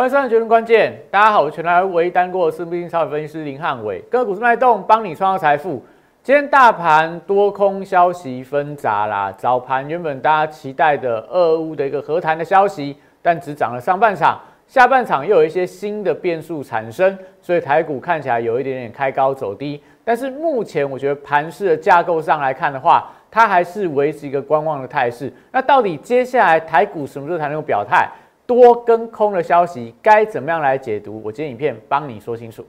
欢迎收看《决定关键》，大家好，我是全台唯一单过私募基金超级分析师林汉伟，个股市脉动，帮你创造财富。今天大盘多空消息纷杂啦，早盘原本大家期待的俄乌的一个和谈的消息，但只涨了上半场，下半场又有一些新的变数产生，所以台股看起来有一点点开高走低。但是目前我觉得盘势的架构上来看的话，它还是维持一个观望的态势。那到底接下来台股什么时候才能够表态？多跟空的消息该怎么样来解读？我今天影片帮你说清楚。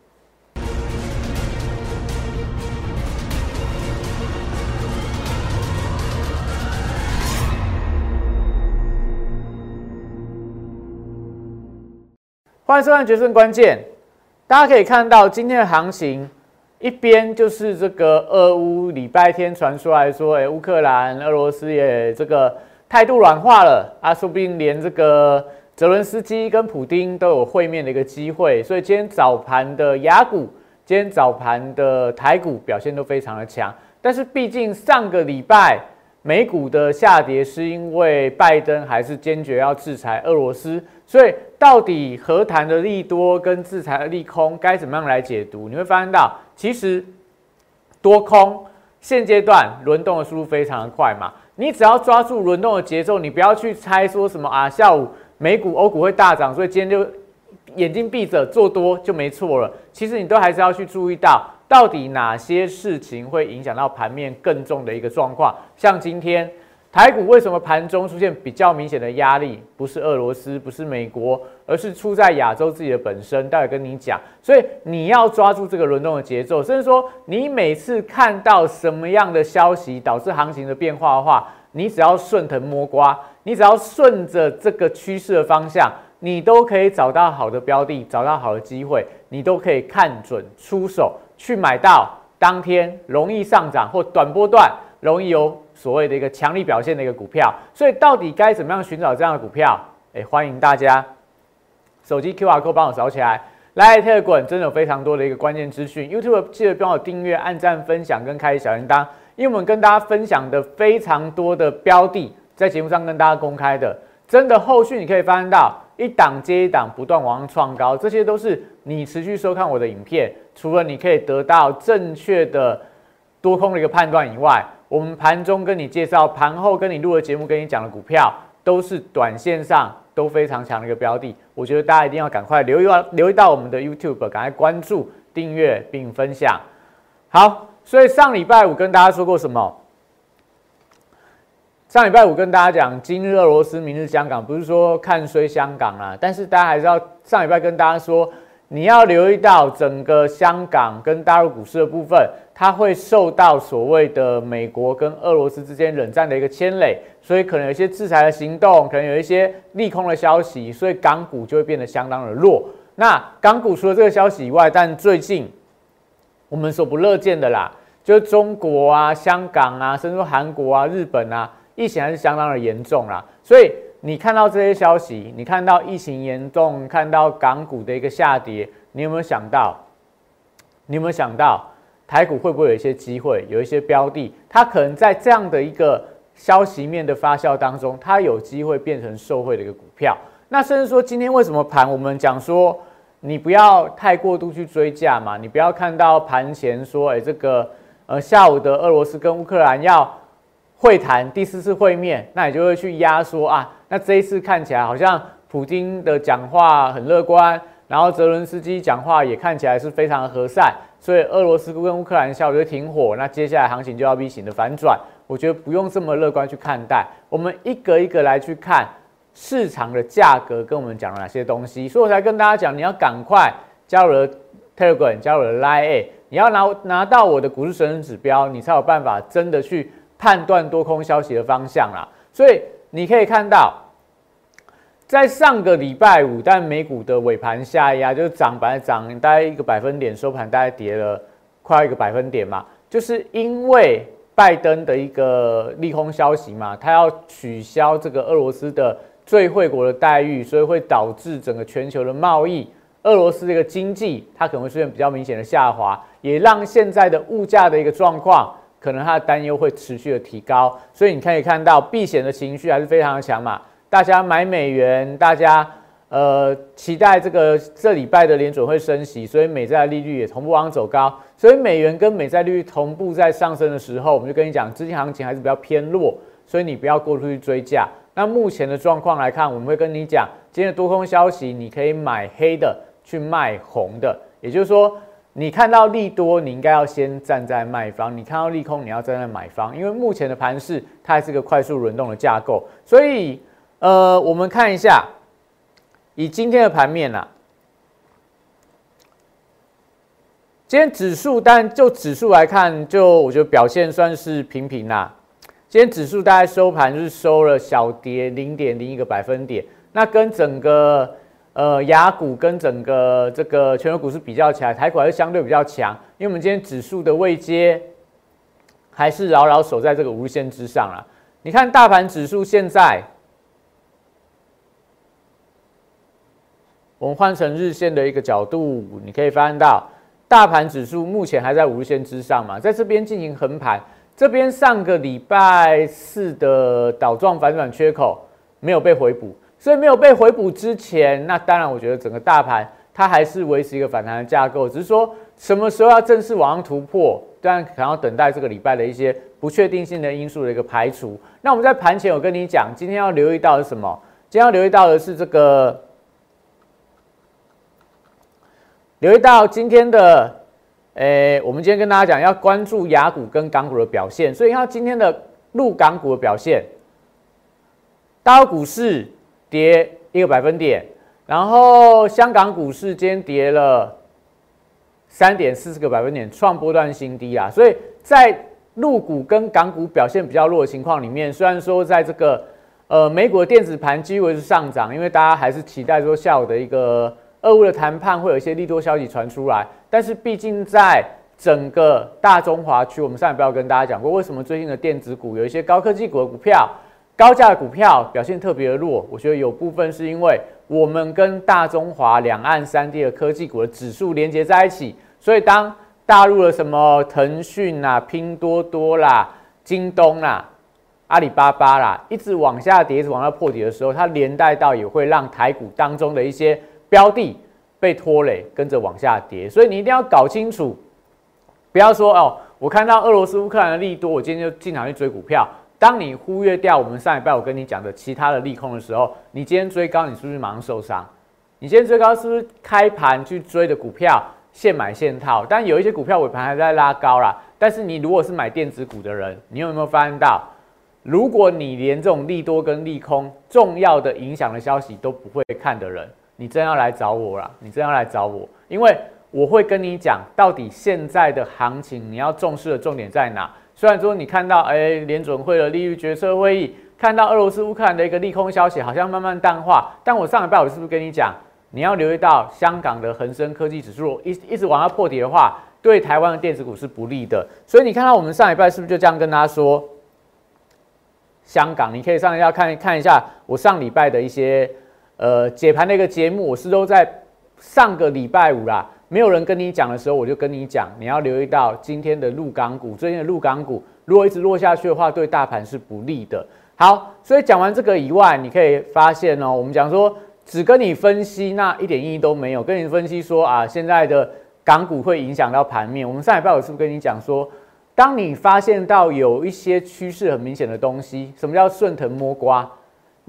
欢迎收看《决胜关键》。大家可以看到今天的行情，一边就是这个俄乌礼拜天传出来说，哎，乌克兰、俄罗斯也这个态度软化了啊，说不定连这个。泽伦斯基跟普丁都有会面的一个机会，所以今天早盘的雅股，今天早盘的台股表现都非常的强。但是毕竟上个礼拜美股的下跌是因为拜登还是坚决要制裁俄罗斯，所以到底和谈的利多跟制裁的利空该怎么样来解读？你会发现到，其实多空现阶段轮动的速度非常的快嘛，你只要抓住轮动的节奏，你不要去猜说什么啊下午。美股、欧股会大涨，所以今天就眼睛闭着做多就没错了。其实你都还是要去注意到，到底哪些事情会影响到盘面更重的一个状况。像今天台股为什么盘中出现比较明显的压力？不是俄罗斯，不是美国，而是出在亚洲自己的本身。待会跟你讲，所以你要抓住这个轮动的节奏，甚至说你每次看到什么样的消息导致行情的变化的话，你只要顺藤摸瓜。你只要顺着这个趋势的方向，你都可以找到好的标的，找到好的机会，你都可以看准出手去买到当天容易上涨或短波段容易有所谓的一个强力表现的一个股票。所以到底该怎么样寻找这样的股票？诶，欢迎大家手机 Q R code 帮我扫起来，来特滚真的有非常多的一个关键资讯。YouTube 记得帮我订阅、按赞、分享跟开小铃铛，因为我们跟大家分享的非常多的标的。在节目上跟大家公开的，真的后续你可以发现到一档接一档不断往上创高，这些都是你持续收看我的影片，除了你可以得到正确的多空的一个判断以外，我们盘中跟你介绍，盘后跟你录的节目跟你讲的股票，都是短线上都非常强的一个标的。我觉得大家一定要赶快留意到留意到我们的 YouTube，赶快关注、订阅并分享。好，所以上礼拜五跟大家说过什么？上礼拜五跟大家讲，今日俄罗斯，明日香港，不是说看衰香港啦，但是大家还是要上礼拜跟大家说，你要留意到整个香港跟大陆股市的部分，它会受到所谓的美国跟俄罗斯之间冷战的一个牵累，所以可能有一些制裁的行动，可能有一些利空的消息，所以港股就会变得相当的弱。那港股除了这个消息以外，但最近我们所不乐见的啦，就是中国啊、香港啊，甚至韩国啊、日本啊。疫情还是相当的严重啦，所以你看到这些消息，你看到疫情严重，看到港股的一个下跌，你有没有想到？你有没有想到台股会不会有一些机会，有一些标的，它可能在这样的一个消息面的发酵当中，它有机会变成受惠的一个股票？那甚至说今天为什么盘？我们讲说你不要太过度去追价嘛，你不要看到盘前说，哎，这个呃下午的俄罗斯跟乌克兰要。会谈第四次会面，那你就会去压缩啊。那这一次看起来好像普京的讲话很乐观，然后泽伦斯基讲话也看起来是非常和善，所以俄罗斯跟乌克兰下午就停火，那接下来行情就要 V 型的反转。我觉得不用这么乐观去看待，我们一个一个来去看市场的价格跟我们讲了哪些东西，所以我才跟大家讲，你要赶快加入 Telegram，加入了 Line，你要拿拿到我的股市神人指标，你才有办法真的去。判断多空消息的方向啦，所以你可以看到，在上个礼拜五，但美股的尾盘下压，就是涨本来涨大概一个百分点，收盘大概跌了快一个百分点嘛，就是因为拜登的一个利空消息嘛，他要取消这个俄罗斯的最惠国的待遇，所以会导致整个全球的贸易，俄罗斯这个经济它可能会出现比较明显的下滑，也让现在的物价的一个状况。可能它的担忧会持续的提高，所以你可以看到避险的情绪还是非常的强嘛。大家买美元，大家呃，期待这个这礼拜的联准会升息，所以美债利率也同步往走高，所以美元跟美债利率同步在上升的时候，我们就跟你讲，资金行情还是比较偏弱，所以你不要过度去追价。那目前的状况来看，我们会跟你讲，今天的多空消息，你可以买黑的去卖红的，也就是说，你看到利多，你应该要先站在卖方；你看到利空，你要站在买方，因为目前的盘势它还是个快速轮动的架构，所以呃，我们看一下。以今天的盘面呐，今天指数，但就指数来看，就我觉得表现算是平平啦。今天指数大概收盘是收了小跌零点零一个百分点，那跟整个呃雅股跟整个这个全球股市比较起来，台股还是相对比较强，因为我们今天指数的位阶还是牢牢守在这个五日线之上了。你看大盘指数现在。我们换成日线的一个角度，你可以发现到，大盘指数目前还在五日线之上嘛，在这边进行横盘。这边上个礼拜四的倒状反转缺口没有被回补，所以没有被回补之前，那当然我觉得整个大盘它还是维持一个反弹的架构，只是说什么时候要正式往上突破，当然可能要等待这个礼拜的一些不确定性的因素的一个排除。那我们在盘前我跟你讲，今天要留意到的是什么？今天要留意到的是这个。留意到今天的，诶，我们今天跟大家讲要关注雅股跟港股的表现，所以看今天的陆港股的表现，大陆股市跌一个百分点，然后香港股市今天跌了三点四十个百分点，创波段新低啊！所以在陆股跟港股表现比较弱的情况里面，虽然说在这个呃美股的电子盘几乎是上涨，因为大家还是期待说下午的一个。俄乌的谈判会有一些利多消息传出来，但是毕竟在整个大中华区，我们上一要跟大家讲过，为什么最近的电子股有一些高科技股的股票、高价股票表现特别的弱？我觉得有部分是因为我们跟大中华两岸三地的科技股的指数连接在一起，所以当大陆的什么腾讯啦、拼多多啦、京东啦、阿里巴巴啦，一直往下跌、一直往下破底的时候，它连带到也会让台股当中的一些。标的被拖累，跟着往下跌，所以你一定要搞清楚，不要说哦，我看到俄罗斯乌克兰的利多，我今天就进场去追股票。当你忽略掉我们上一拜我跟你讲的其他的利空的时候，你今天追高，你是不是马上受伤？你今天追高是不是开盘去追的股票现买现套？但有一些股票尾盘还在拉高啦。但是你如果是买电子股的人，你有没有发现到，如果你连这种利多跟利空重要的影响的消息都不会看的人？你真要来找我了，你真要来找我，因为我会跟你讲，到底现在的行情你要重视的重点在哪？虽然说你看到，哎，联准会的利率决策会议，看到俄罗斯乌克兰的一个利空消息，好像慢慢淡化，但我上礼拜我是不是跟你讲，你要留意到香港的恒生科技指数一一直往下破底的话，对台湾的电子股是不利的。所以你看到我们上礼拜是不是就这样跟大家说，香港，你可以上一下看看一下我上礼拜的一些。呃，解盘的一个节目，我是都在上个礼拜五啦，没有人跟你讲的时候，我就跟你讲，你要留意到今天的陆港股，最近的陆港股如果一直落下去的话，对大盘是不利的。好，所以讲完这个以外，你可以发现哦，我们讲说只跟你分析，那一点意义都没有。跟你分析说啊，现在的港股会影响到盘面。我们上礼拜我是不是跟你讲说，当你发现到有一些趋势很明显的东西，什么叫顺藤摸瓜？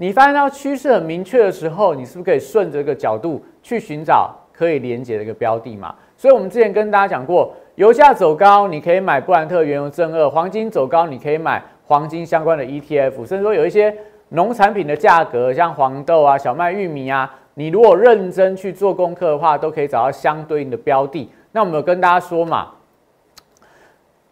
你发现到趋势很明确的时候，你是不是可以顺着这个角度去寻找可以连接的一个标的嘛？所以，我们之前跟大家讲过，油价走高，你可以买布兰特原油正二；黄金走高，你可以买黄金相关的 ETF。甚至说，有一些农产品的价格，像黄豆啊、小麦、玉米啊，你如果认真去做功课的话，都可以找到相对应的标的。那我们有跟大家说嘛？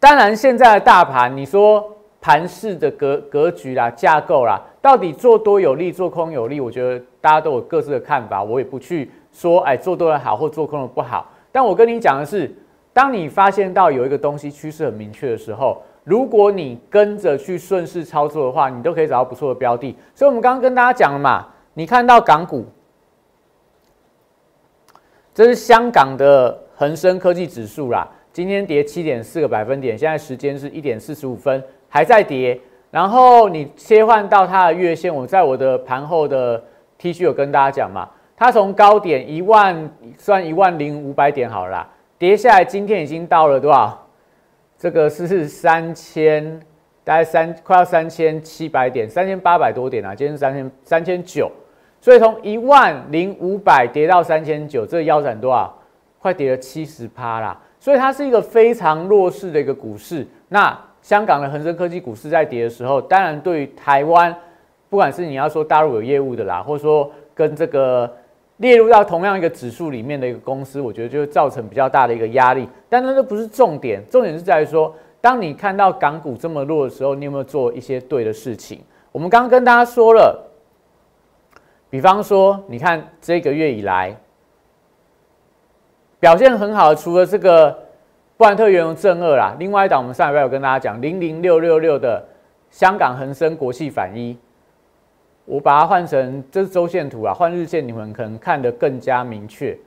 当然，现在的大盘，你说。盘市的格格局啦、架构啦，到底做多有利、做空有利？我觉得大家都有各自的看法，我也不去说，哎，做多的好或做空的不好。但我跟你讲的是，当你发现到有一个东西趋势很明确的时候，如果你跟着去顺势操作的话，你都可以找到不错的标的。所以，我们刚刚跟大家讲了嘛，你看到港股，这是香港的恒生科技指数啦，今天跌七点四个百分点，现在时间是一点四十五分。还在跌，然后你切换到它的月线，我在我的盘后的 T 恤有跟大家讲嘛，它从高点一万算一万零五百点好了，跌下来，今天已经到了多少？这个是是三千，大概三快要三千七百点，三千八百多点啊，今天三千三千九，所以从一万零五百跌到三千九，这腰斩多少？快跌了七十趴啦，所以它是一个非常弱势的一个股市。那香港的恒生科技股市在跌的时候，当然对于台湾，不管是你要说大陆有业务的啦，或者说跟这个。列入到同样一个指数里面的一个公司，我觉得就会造成比较大的一个压力。但那都不是重点，重点是在于说，当你看到港股这么弱的时候，你有没有做一些对的事情？我们刚刚跟大家说了，比方说，你看这个月以来表现很好的，除了这个布兰特原油正二啦，另外一档我们上礼拜有跟大家讲零零六六六的香港恒生国际反一。我把它换成这是周线图啊，换日线你们可能看得更加明确。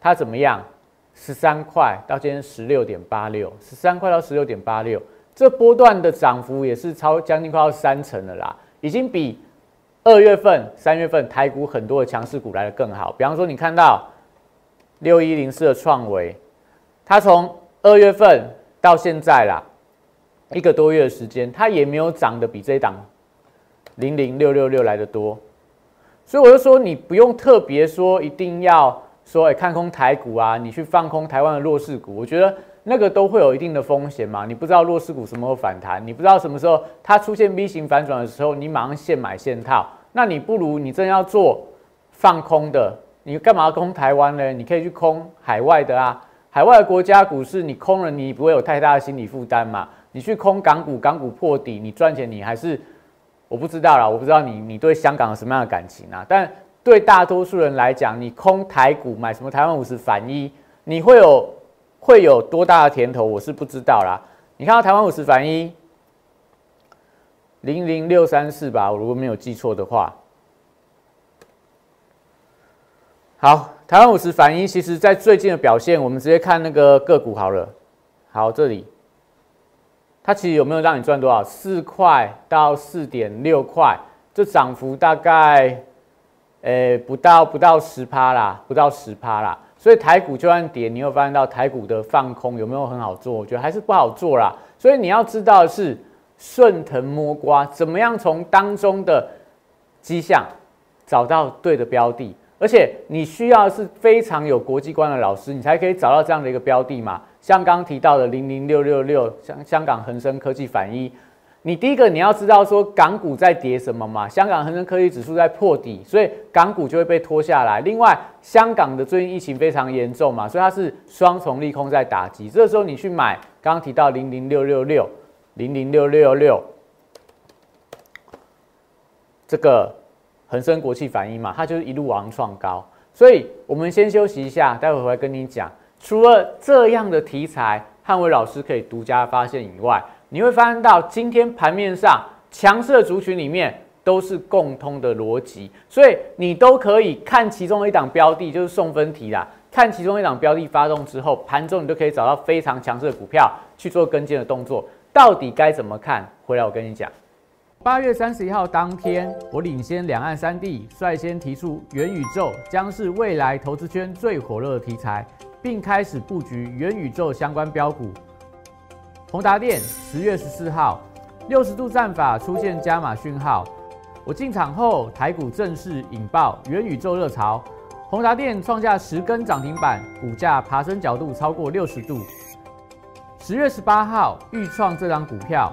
它怎么样？十三块到今天十六点八六，十三块到十六点八六，这波段的涨幅也是超将近快要三成了啦，已经比二月份、三月份台股很多的强势股来的更好。比方说，你看到六一零四的创维，它从二月份到现在啦，一个多月的时间，它也没有涨得比这一档。零零六六六来的多，所以我就说你不用特别说一定要说哎看空台股啊，你去放空台湾的弱势股，我觉得那个都会有一定的风险嘛。你不知道弱势股什么时候反弹，你不知道什么时候它出现 V 型反转的时候，你马上现买现套，那你不如你真要做放空的，你干嘛空台湾呢？你可以去空海外的啊，海外国家股市你空了，你不会有太大的心理负担嘛。你去空港股，港股破底，你赚钱你还是。我不知道啦，我不知道你你对香港有什么样的感情啊？但对大多数人来讲，你空台股买什么台湾五十反一，你会有会有多大的甜头？我是不知道啦。你看到台湾五十反一零零六三四吧，我如果没有记错的话。好，台湾五十反一，其实在最近的表现，我们直接看那个个股好了。好，这里。它其实有没有让你赚多少？四块到四点六块，这涨幅大概，诶不到不到十趴啦，不到十趴啦。所以台股就算跌，你会发现到台股的放空有没有很好做？我觉得还是不好做啦。所以你要知道的是顺藤摸瓜，怎么样从当中的迹象找到对的标的，而且你需要是非常有国际观的老师，你才可以找到这样的一个标的嘛。像刚提到的零零六六六，香香港恒生科技反一，你第一个你要知道说港股在跌什么嘛？香港恒生科技指数在破底，所以港股就会被拖下来。另外，香港的最近疫情非常严重嘛，所以它是双重利空在打击。这时候你去买刚刚提到零零六六六零零六六六这个恒生国际反应嘛，它就是一路往上创高。所以我们先休息一下，待会回来跟你讲。除了这样的题材，汉伟老师可以独家发现以外，你会发现到今天盘面上强势的族群里面都是共通的逻辑，所以你都可以看其中一档标的，就是送分题啦。看其中一档标的发动之后，盘中你都可以找到非常强势的股票去做跟进的动作。到底该怎么看？回来我跟你讲。八月三十一号当天，我领先两岸三地，率先提出元宇宙将是未来投资圈最火热的题材。并开始布局元宇宙相关标股。宏达电十月十四号，六十度战法出现加码讯号，我进场后，台股正式引爆元宇宙热潮，宏达电创下十根涨停板，股价爬升角度超过六十度。十月十八号，预创这张股票，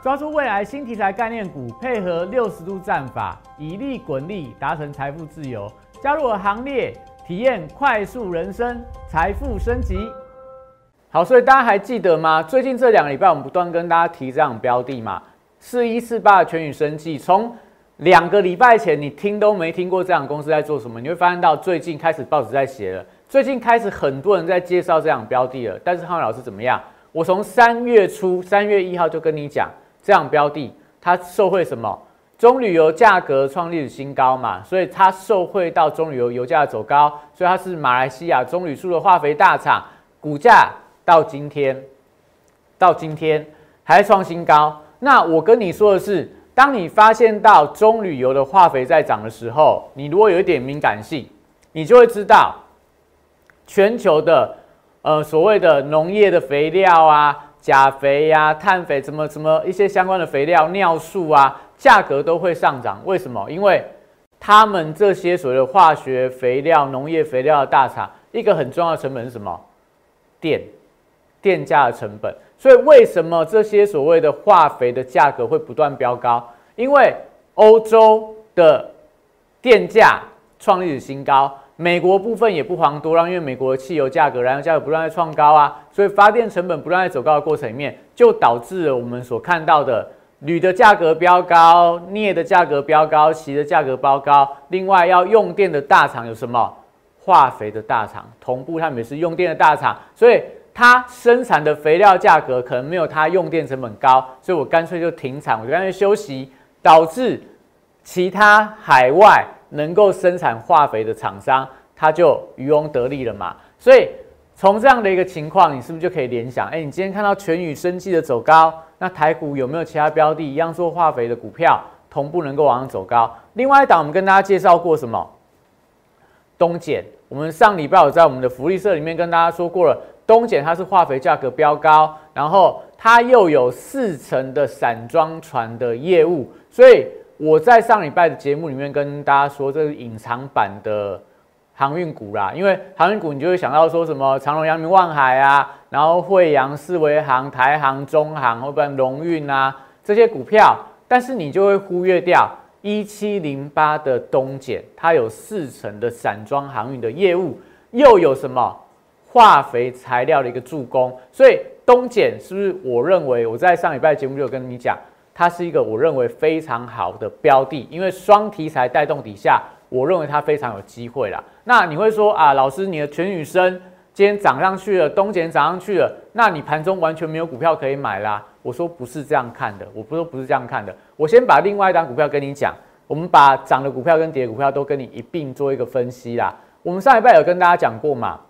抓住未来新题材概念股，配合六十度战法，以利滚利，达成财富自由。加入我行列，体验快速人生，财富升级。好，所以大家还记得吗？最近这两个礼拜，我们不断跟大家提这样标的嘛，四一四八的全宇生技，从两个礼拜前你听都没听过这样公司在做什么，你会发现到最近开始报纸在写了，最近开始很多人在介绍这样标的了。但是汉老师怎么样？我从三月初三月一号就跟你讲，这样标的它受惠什么？中旅游价格创历史新高嘛，所以它受惠到中旅游油价走高，所以它是马来西亚中旅速的化肥大厂，股价到今天到今天还创新高。那我跟你说的是。当你发现到中旅游的化肥在涨的时候，你如果有一点敏感性，你就会知道全球的呃所谓的农业的肥料啊、钾肥呀、碳肥怎么怎么一些相关的肥料、尿素啊，价格都会上涨。为什么？因为他们这些所谓的化学肥料、农业肥料的大厂，一个很重要的成本是什么？电，电价的成本。所以为什么这些所谓的化肥的价格会不断飙高？因为欧洲的电价创历史新高，美国部分也不遑多让，因为美国的汽油价格、燃油价格不断在创高啊，所以发电成本不断在走高的过程里面，就导致了我们所看到的铝的价格飙高、镍的价格飙高、锡的价格飙高。另外要用电的大厂有什么？化肥的大厂，同步他们也是用电的大厂，所以。它生产的肥料价格可能没有它用电成本高，所以我干脆就停产，我就干脆休息，导致其他海外能够生产化肥的厂商，他就渔翁得利了嘛。所以从这样的一个情况，你是不是就可以联想？哎，你今天看到全宇生技的走高，那台股有没有其他标的一样做化肥的股票，同步能够往上走高？另外一档，我们跟大家介绍过什么？东碱，我们上礼拜有在我们的福利社里面跟大家说过了。东碱它是化肥价格飙高，然后它又有四成的散装船的业务，所以我在上礼拜的节目里面跟大家说，这是隐藏版的航运股啦。因为航运股你就会想到说什么长隆、阳明、万海啊，然后惠阳、四维航、台航、中航，或不然龙运啊这些股票，但是你就会忽略掉一七零八的东碱，它有四成的散装航运的业务，又有什么？化肥材料的一个助攻，所以东碱是不是？我认为我在上礼拜节目就有跟你讲，它是一个我认为非常好的标的，因为双题材带动底下，我认为它非常有机会啦。那你会说啊，老师，你的全宇生今天涨上去了，东碱涨上去了，那你盘中完全没有股票可以买啦？我说不是这样看的，我不说不是这样看的。我先把另外一档股票跟你讲，我们把涨的股票跟跌的股票都跟你一并做一个分析啦。我们上一拜有跟大家讲过嘛？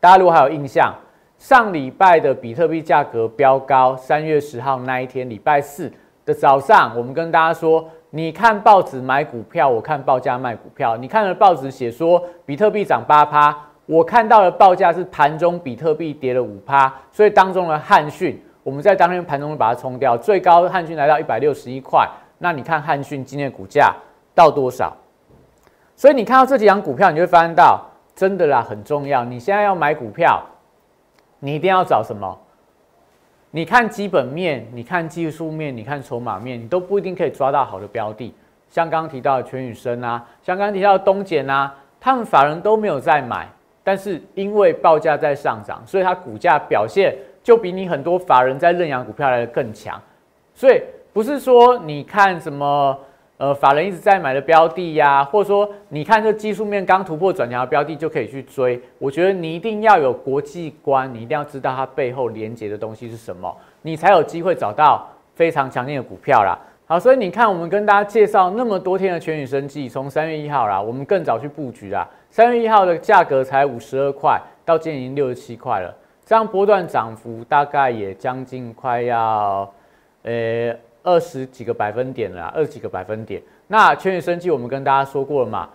大家如果还有印象，上礼拜的比特币价格飙高，三月十号那一天，礼拜四的早上，我们跟大家说，你看报纸买股票，我看报价卖股票。你看了报纸写说比特币涨八趴，我看到的报价是盘中比特币跌了五趴，所以当中的汉讯，我们在当天盘中把它冲掉，最高汉讯来到一百六十一块。那你看汉讯今天的股价到多少？所以你看到这几张股票，你就会发现到。真的啦，很重要。你现在要买股票，你一定要找什么？你看基本面，你看技术面，你看筹码面，你都不一定可以抓到好的标的。像刚刚提到的全宇生啊，像刚刚提到的东简啊，他们法人都没有在买，但是因为报价在上涨，所以它股价表现就比你很多法人在认养股票来的更强。所以不是说你看什么。呃，法人一直在买的标的呀，或者说你看这技术面刚突破转强的标的就可以去追。我觉得你一定要有国际观，你一定要知道它背后连接的东西是什么，你才有机会找到非常强劲的股票啦。好，所以你看我们跟大家介绍那么多天的全宇生技，从三月一号啦，我们更早去布局啦。三月一号的价格才五十二块，到今天已经六十七块了，这样波段涨幅大概也将近快要，呃。二十几个百分点了，二十几个百分点。那全宇生技我们跟大家说过了嘛，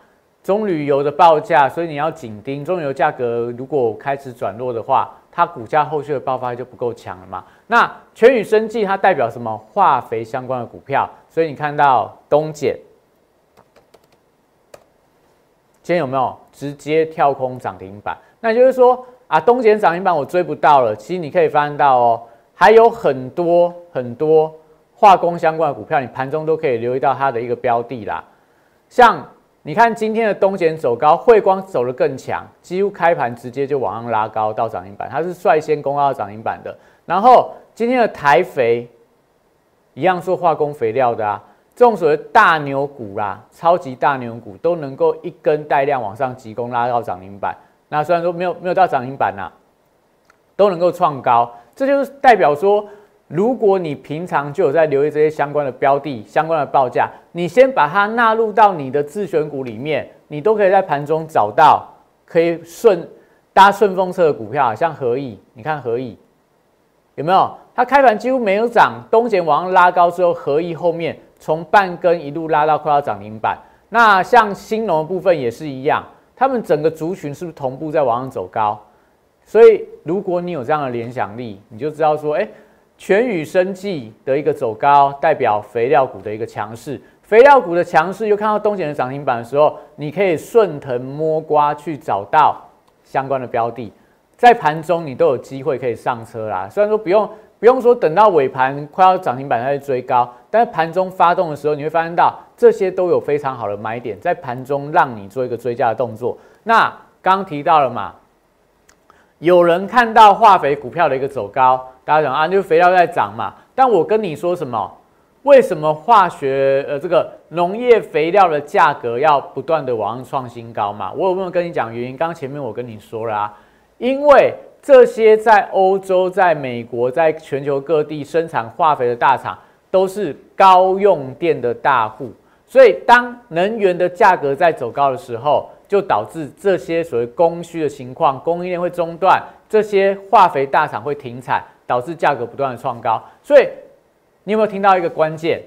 中旅油的报价，所以你要紧盯中旅油价格，如果开始转弱的话，它股价后续的爆发就不够强了嘛。那全宇生技它代表什么？化肥相关的股票，所以你看到东碱，今天有没有直接跳空涨停板？那就是说啊，东碱涨停板我追不到了。其实你可以翻到哦，还有很多很多。化工相关的股票，你盘中都可以留意到它的一个标的啦。像你看今天的东碱走高，汇光走得更强，几乎开盘直接就往上拉高到涨停板，它是率先攻到涨停板的。然后今天的台肥一样做化工肥料的啊，这种所谓大牛股啦，超级大牛股都能够一根带量往上急攻拉到涨停板。那虽然说没有没有到涨停板呐，都能够创高，这就是代表说。如果你平常就有在留意这些相关的标的、相关的报价，你先把它纳入到你的自选股里面，你都可以在盘中找到可以顺搭顺风车的股票，像合意，你看合意有没有？它开盘几乎没有涨，东前往上拉高之后，合意后面从半根一路拉到快要涨停板。那像新农的部分也是一样，他们整个族群是不是同步在往上走高？所以如果你有这样的联想力，你就知道说，哎。全宇生技的一个走高，代表肥料股的一个强势。肥料股的强势，又看到东碱的涨停板的时候，你可以顺藤摸瓜去找到相关的标的，在盘中你都有机会可以上车啦。虽然说不用不用说等到尾盘快要涨停板再去追高，但是盘中发动的时候，你会发现到这些都有非常好的买点，在盘中让你做一个追加的动作。那刚提到了嘛，有人看到化肥股票的一个走高。大家讲啊，就是肥料在涨嘛。但我跟你说什么？为什么化学呃这个农业肥料的价格要不断的往上创新高嘛？我有没有跟你讲原因？刚前面我跟你说了啊，因为这些在欧洲、在美国、在全球各地生产化肥的大厂都是高用电的大户，所以当能源的价格在走高的时候，就导致这些所谓供需的情况，供应链会中断，这些化肥大厂会停产。导致价格不断的创高，所以你有没有听到一个关键？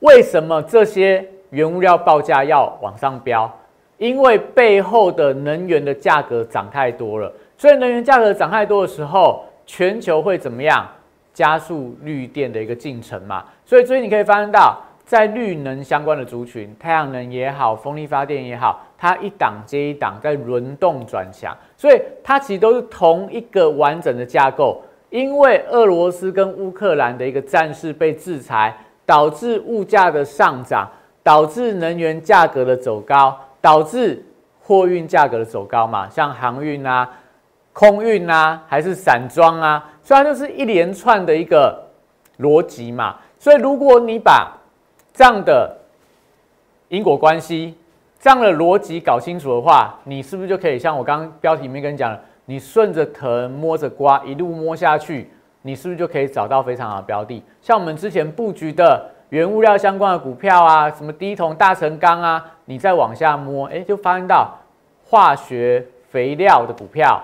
为什么这些原物料报价要往上飙？因为背后的能源的价格涨太多了，所以能源价格涨太多的时候，全球会怎么样？加速绿电的一个进程嘛。所以最近你可以发现到，在绿能相关的族群，太阳能也好，风力发电也好。它一档接一档在轮动转强，所以它其实都是同一个完整的架构。因为俄罗斯跟乌克兰的一个战事被制裁，导致物价的上涨，导致能源价格的走高，导致货运价格的走高嘛，像航运啊、空运啊，还是散装啊，所以它就是一连串的一个逻辑嘛。所以如果你把这样的因果关系，这样的逻辑搞清楚的话，你是不是就可以像我刚刚标题里面跟你讲的，你顺着藤摸着瓜一路摸下去，你是不是就可以找到非常好的标的？像我们之前布局的原物料相关的股票啊，什么低铜、大成钢啊，你再往下摸，哎，就发现到化学肥料的股票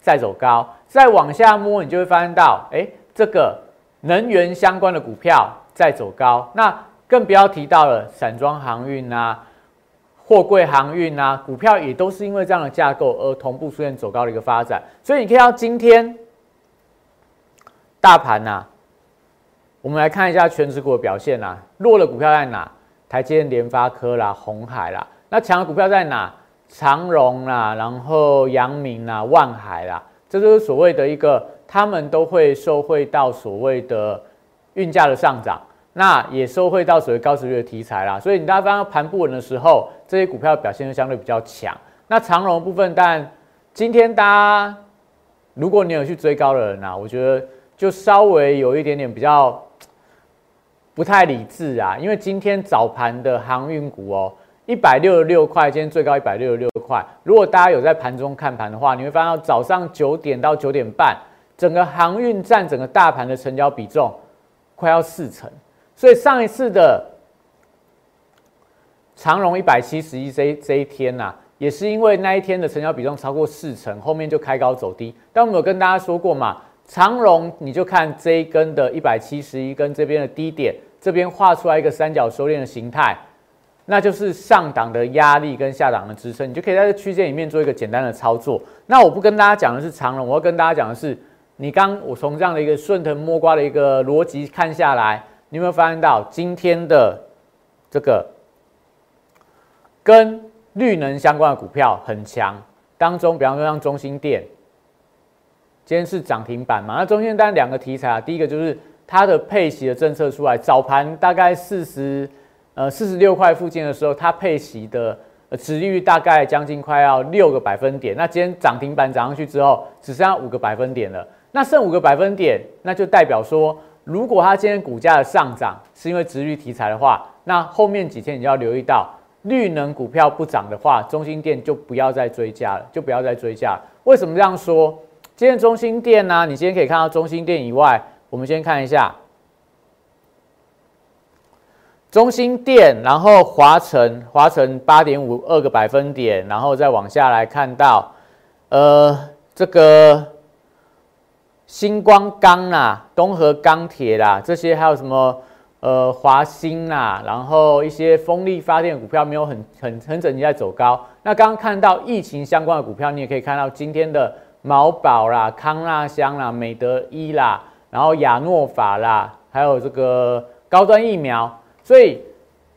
在走高，再往下摸，你就会发现到，哎，这个能源相关的股票在走高，那更不要提到了散装航运啊。货柜航运啊，股票也都是因为这样的架构而同步出现走高的一个发展，所以你可以到今天大盘呐，我们来看一下全指股的表现呐，弱的股票在哪？台积电、联发科啦、红海啦，那强的股票在哪？长荣啦，然后阳明啦、万海啦，这就是所谓的一个，他们都会受惠到所谓的运价的上涨。那也收回到所谓高值率的题材啦，所以你大家发现盘不稳的时候，这些股票表现就相对比较强。那长荣部分，但今天大家如果你有去追高的人啊，我觉得就稍微有一点点比较 不太理智啊，因为今天早盘的航运股哦，一百六十六块，今天最高一百六十六块。如果大家有在盘中看盘的话，你会发现早上九点到九点半，整个航运占整个大盘的成交比重快要四成。所以上一次的长荣一百七十一这这一天呐，也是因为那一天的成交比重超过四成，后面就开高走低。但我们有跟大家说过嘛，长荣你就看这一根的一百七十一跟这边的低点，这边画出来一个三角收敛的形态，那就是上档的压力跟下档的支撑，你就可以在这区间里面做一个简单的操作。那我不跟大家讲的是长荣，我要跟大家讲的是，你刚我从这样的一个顺藤摸瓜的一个逻辑看下来。你有没有发现到今天的这个跟绿能相关的股票很强？当中，比方说像中心电，今天是涨停板嘛？那中心电两个题材啊，第一个就是它的配息的政策出来，早盘大概四十呃四十六块附近的时候，它配息的呃值率大概将近快要六个百分点。那今天涨停板涨上去之后，只剩下五个百分点了。那剩五个百分点，那就代表说，如果它今天股价的上涨是因为值率题材的话，那后面几天你就要留意到，绿能股票不涨的话，中心店就不要再追加了，就不要再追加。为什么这样说？今天中心店呢？你今天可以看到中心店以外，我们先看一下中心店，然后华晨，华晨八点五二个百分点，然后再往下来看到，呃，这个星光钢啦、东河钢铁啦，这些还有什么呃华兴啦，然后一些风力发电股票没有很很很整齐在走高。那刚刚看到疫情相关的股票，你也可以看到今天的。毛宝啦、康纳香啦、美德一啦，然后亚诺法啦，还有这个高端疫苗，所以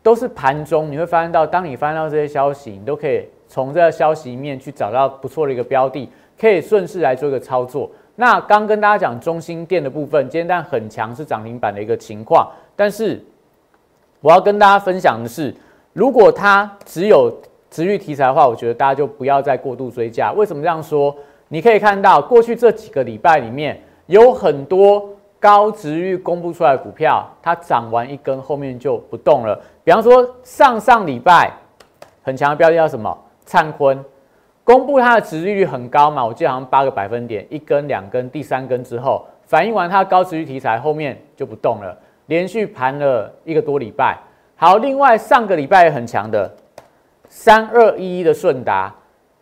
都是盘中你会发现到，当你翻到这些消息，你都可以从这个消息面去找到不错的一个标的，可以顺势来做一个操作。那刚跟大家讲中心店的部分，今天但很强是涨停板的一个情况，但是我要跟大家分享的是，如果它只有持续题材的话，我觉得大家就不要再过度追加。为什么这样说？你可以看到，过去这几个礼拜里面，有很多高值域公布出来的股票，它涨完一根，后面就不动了。比方说，上上礼拜很强的标的叫什么？灿坤，公布它的值率率很高嘛？我记得好像八个百分点，一根、两根、第三根之后，反映完它高值率题材，后面就不动了，连续盘了一个多礼拜。好，另外上个礼拜也很强的三二一一的顺达。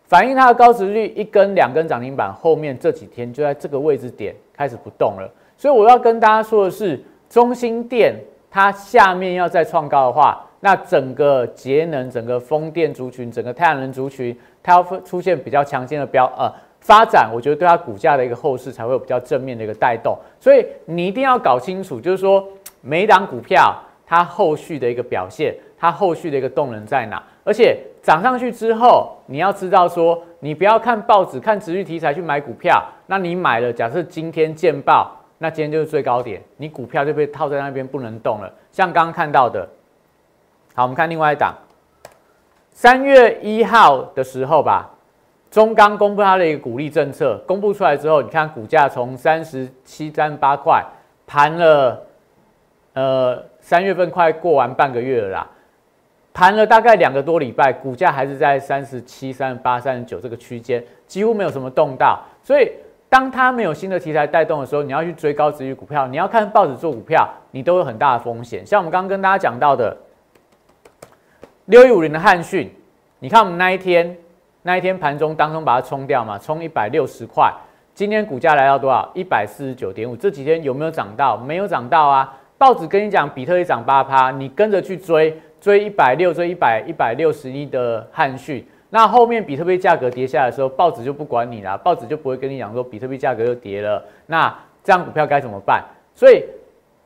反映它的高值率一根两根涨停板，后面这几天就在这个位置点开始不动了。所以我要跟大家说的是，中心店它下面要再创高的话，那整个节能、整个风电族群、整个太阳能族群，它要出现比较强劲的标呃发展，我觉得对它股价的一个后市才会有比较正面的一个带动。所以你一定要搞清楚，就是说每档股票它后续的一个表现，它后续的一个动能在哪，而且。涨上去之后，你要知道说，你不要看报纸、看持续题材去买股票。那你买了，假设今天见报，那今天就是最高点，你股票就被套在那边不能动了。像刚刚看到的，好，我们看另外一档，三月一号的时候吧，中钢公布它的一个股利政策，公布出来之后，你看股价从三十七、三十八块盘了，呃，三月份快过完半个月了啦。盘了大概两个多礼拜，股价还是在三十七、三十八、三十九这个区间，几乎没有什么动到。所以，当它没有新的题材带动的时候，你要去追高值域股票，你要看报纸做股票，你都有很大的风险。像我们刚刚跟大家讲到的六一五零的汉讯，你看我们那一天那一天盘中当中把它冲掉嘛，冲一百六十块，今天股价来到多少？一百四十九点五。这几天有没有涨到？没有涨到啊！报纸跟你讲，比特币涨八趴，你跟着去追。追一百六，追一百一百六十一的汉讯，那后面比特币价格跌下来的时候，报纸就不管你了，报纸就不会跟你讲说比特币价格又跌了，那这样股票该怎么办？所以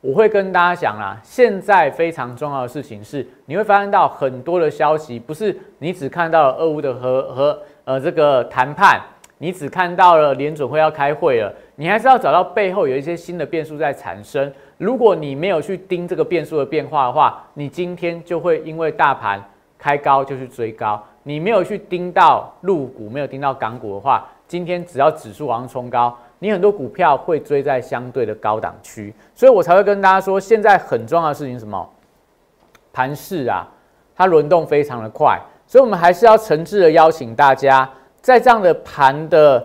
我会跟大家讲啦，现在非常重要的事情是，你会发现到很多的消息，不是你只看到了俄乌的和和呃这个谈判，你只看到了联准会要开会了，你还是要找到背后有一些新的变数在产生。如果你没有去盯这个变数的变化的话，你今天就会因为大盘开高就去追高。你没有去盯到陆股，没有盯到港股的话，今天只要指数往上冲高，你很多股票会追在相对的高档区。所以我才会跟大家说，现在很重要的事情什么？盘势啊，它轮动非常的快，所以我们还是要诚挚的邀请大家，在这样的盘的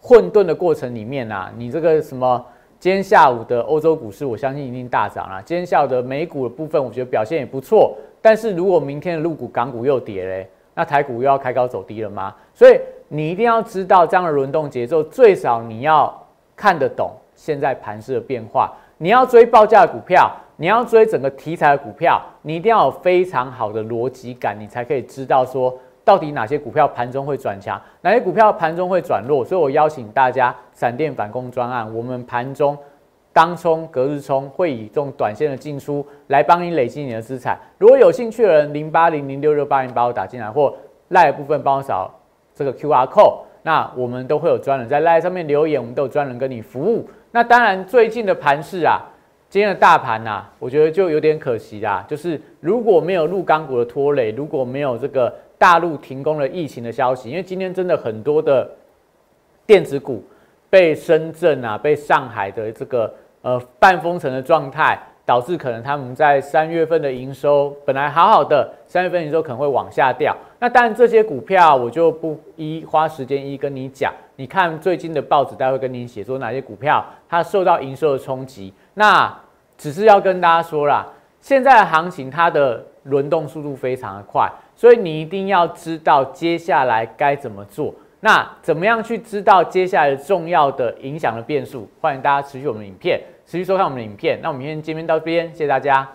混沌的过程里面啊，你这个什么？今天下午的欧洲股市，我相信一定大涨了。今天下午的美股的部分，我觉得表现也不错。但是如果明天的陆股、港股又跌嘞，那台股又要开高走低了吗？所以你一定要知道这样的轮动节奏，最少你要看得懂现在盘势的变化。你要追报价的股票，你要追整个题材的股票，你一定要有非常好的逻辑感，你才可以知道说。到底哪些股票盘中会转强，哪些股票盘中会转弱？所以我邀请大家闪电反攻专案，我们盘中当冲、隔日冲会以这种短线的进出来帮你累积你的资产。如果有兴趣的人，零八零零六六八零把我打进来，或赖部分帮我扫这个 Q R code，那我们都会有专人在赖上面留言，我们都有专人跟你服务。那当然，最近的盘市啊，今天的大盘呐，我觉得就有点可惜啦。就是如果没有入港股的拖累，如果没有这个大陆停工了疫情的消息，因为今天真的很多的电子股被深圳啊、被上海的这个呃半封城的状态。导致可能他们在三月份的营收本来好好的，三月份营收可能会往下掉。那当然这些股票我就不一花时间一跟你讲。你看最近的报纸，待会跟你写说哪些股票它受到营收的冲击。那只是要跟大家说啦，现在的行情它的轮动速度非常的快，所以你一定要知道接下来该怎么做。那怎么样去知道接下来重要的影响的变数？欢迎大家持续我们影片。持续收看我们的影片，那我们今天见面到这边，谢谢大家。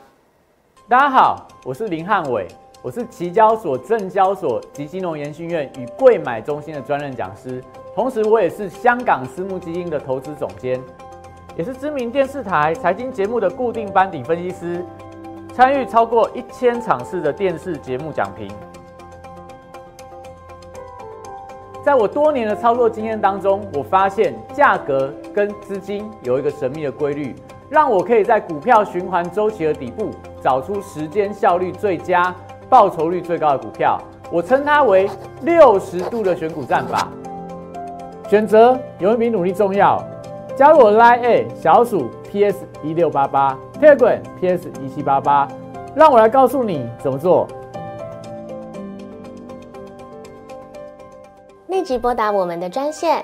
大家好，我是林汉伟，我是期交所、证交所及金融研训院与贵买中心的专任讲师，同时我也是香港私募基金的投资总监，也是知名电视台财经节目的固定班底分析师，参与超过一千场次的电视节目讲评。在我多年的操作经验当中，我发现价格跟资金有一个神秘的规律，让我可以在股票循环周期的底部找出时间效率最佳、报酬率最高的股票。我称它为六十度的选股战法。选择永远比努力重要。加入我 Line A 小鼠 PS 一六八八 t e g r a m PS 一七八八，让我来告诉你怎么做。立即拨打我们的专线